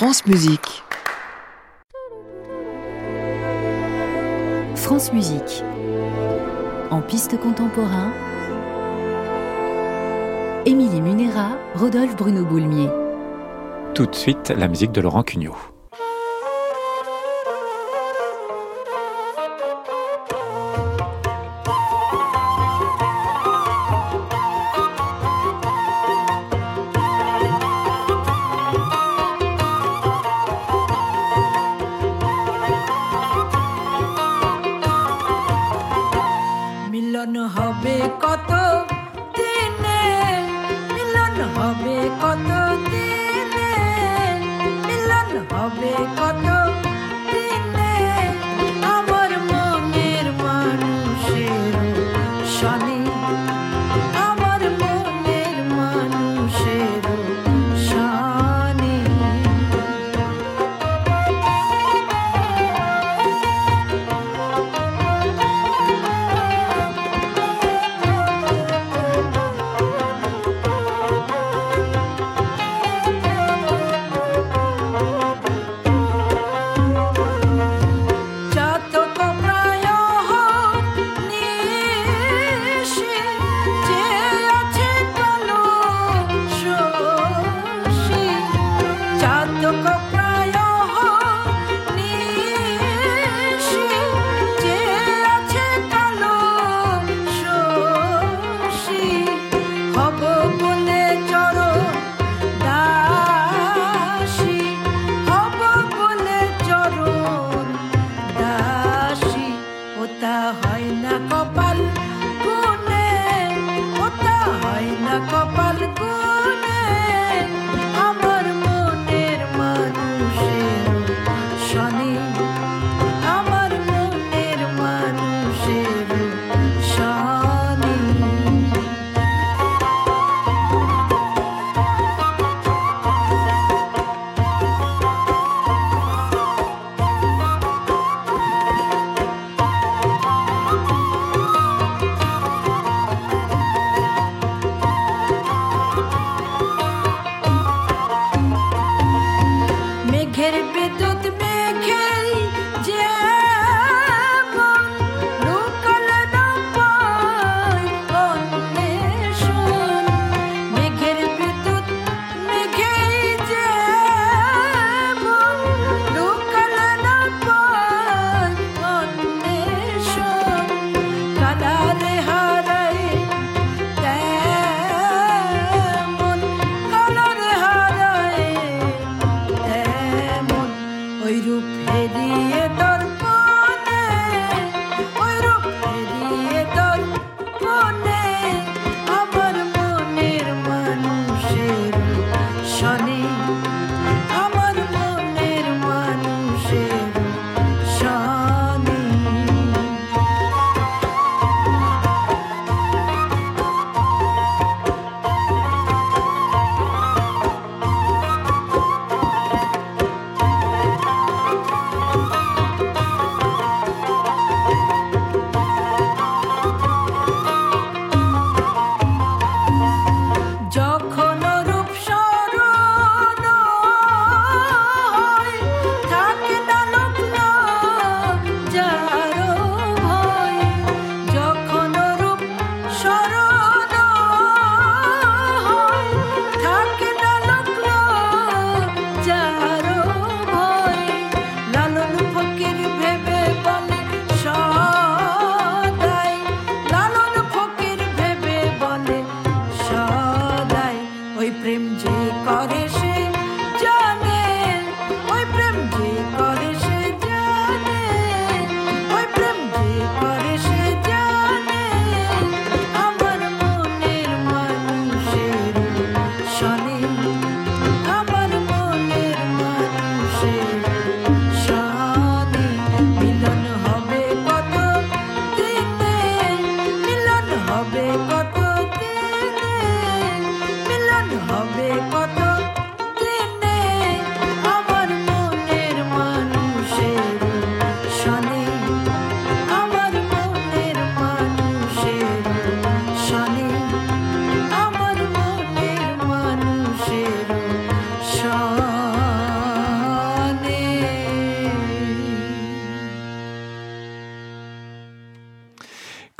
France Musique. France Musique. En piste contemporain. Émilie Munera, Rodolphe Bruno Boulmier. Tout de suite, la musique de Laurent Cugnot.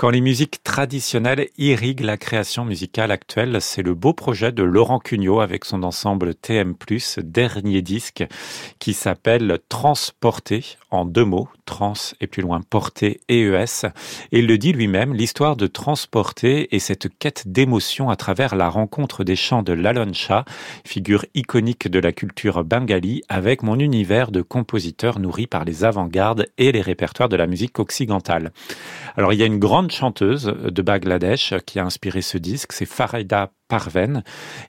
Quand les musiques traditionnelles irriguent la création musicale actuelle, c'est le beau projet de Laurent Cugnot avec son ensemble TM+, dernier disque, qui s'appelle Transporter, en deux mots, trans et plus loin porter EES. Et il le dit lui-même, l'histoire de transporter et cette quête d'émotion à travers la rencontre des chants de Lalon Shah, figure iconique de la culture bengali, avec mon univers de compositeur nourri par les avant-gardes et les répertoires de la musique occidentale. Alors il y a une grande chanteuse de Bangladesh qui a inspiré ce disque, c'est Farida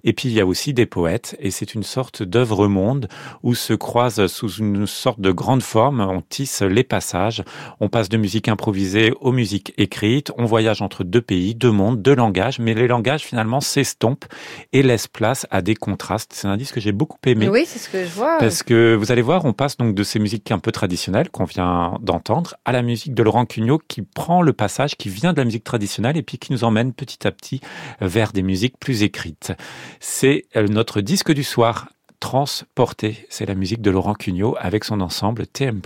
Et puis il y a aussi des poètes, et c'est une sorte d'œuvre monde où se croisent sous une sorte de grande forme, on tisse les passages, on passe de musique improvisée aux musiques écrites, on voyage entre deux pays, deux mondes, deux langages, mais les langages finalement s'estompent et laissent place à des contrastes. C'est un disque que j'ai beaucoup aimé. Oui, c'est ce que je vois. Parce que vous allez voir, on passe donc de ces musiques un peu traditionnelles qu'on vient d'entendre à la musique de Laurent Cugnot qui prend le passage qui vient de la musique traditionnelle et puis qui nous emmène petit à petit vers des musiques plus écrite. C'est euh, notre disque du soir, Transporté. C'est la musique de Laurent Cugnot avec son ensemble TM+.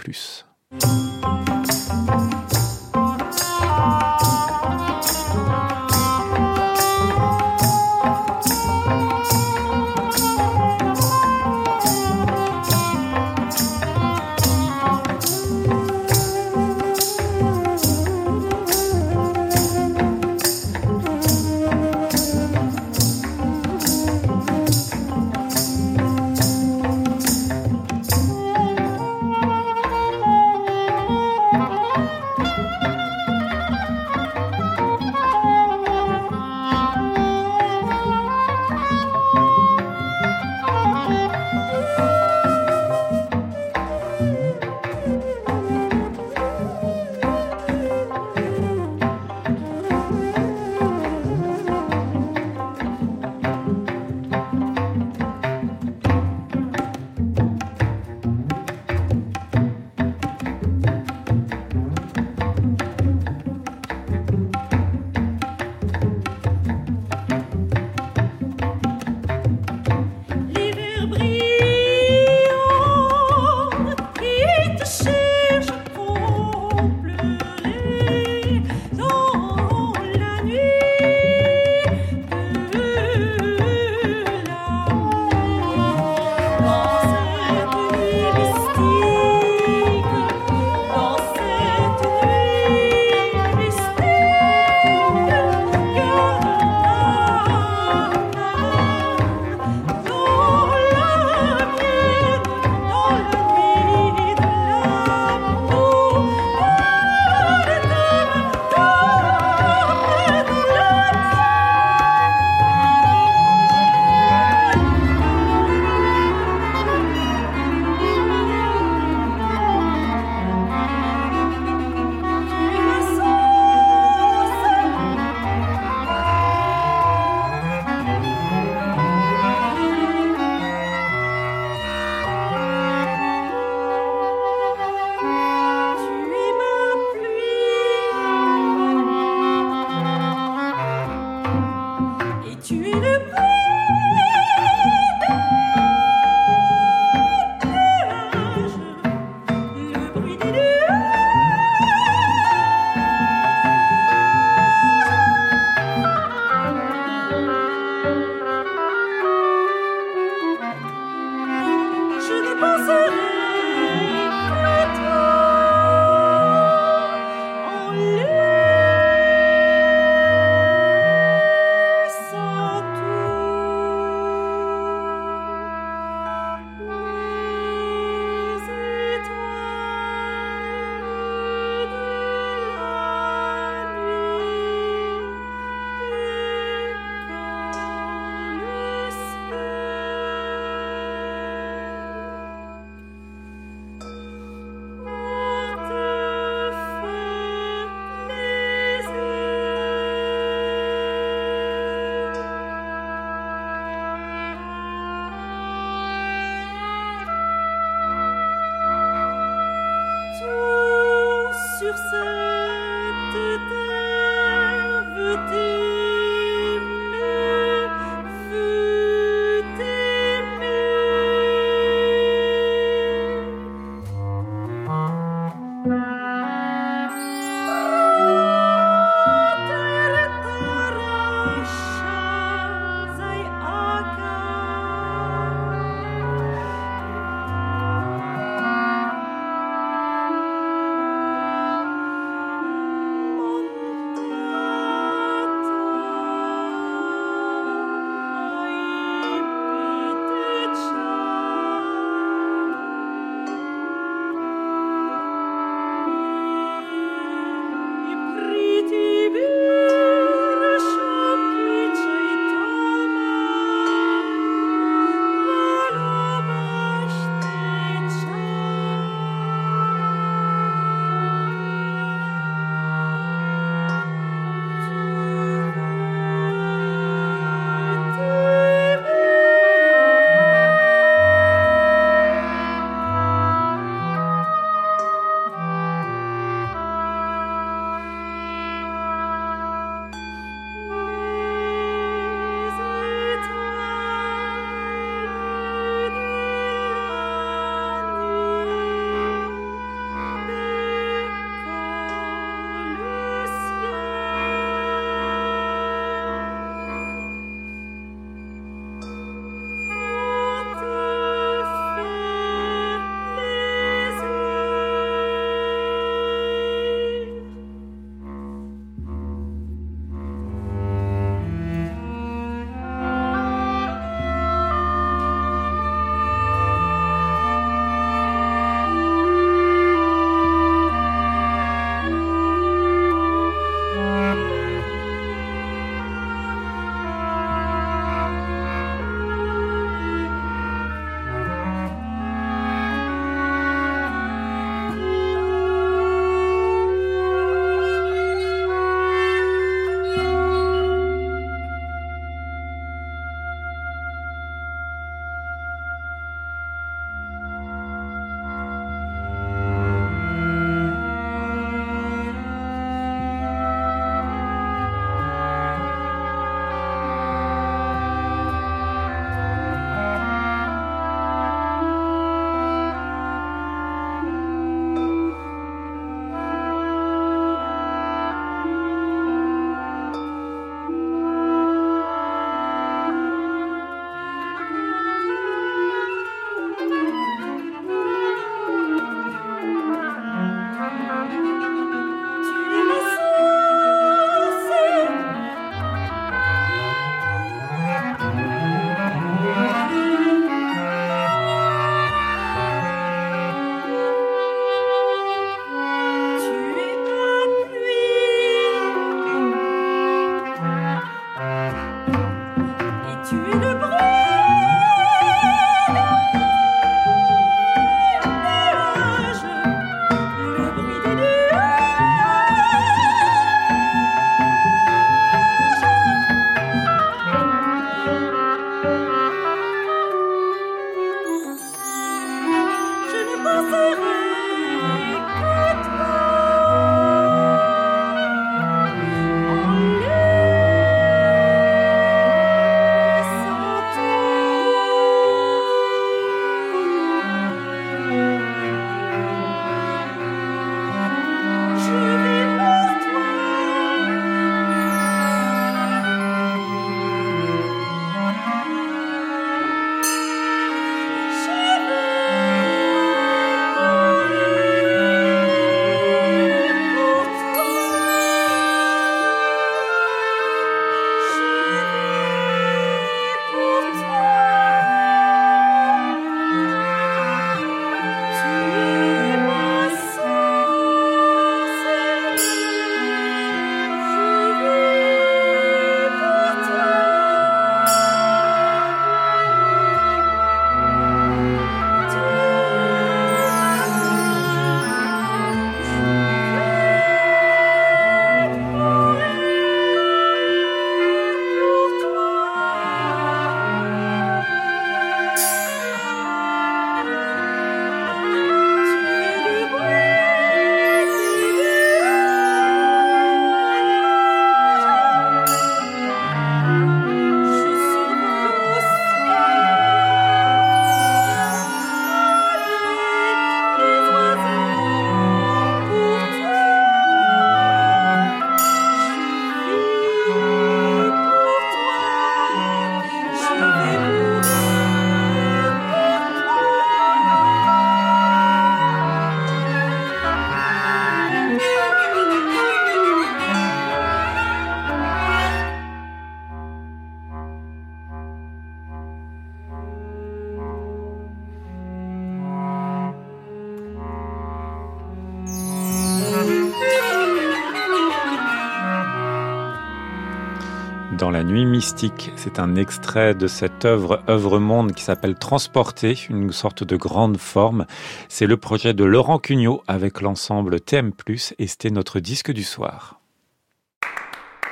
Dans la nuit mystique. C'est un extrait de cette œuvre, œuvre monde, qui s'appelle Transporter, une sorte de grande forme. C'est le projet de Laurent Cugnot avec l'ensemble TM+, et c'était notre disque du soir.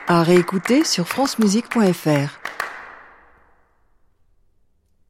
À réécouter sur francemusique.fr.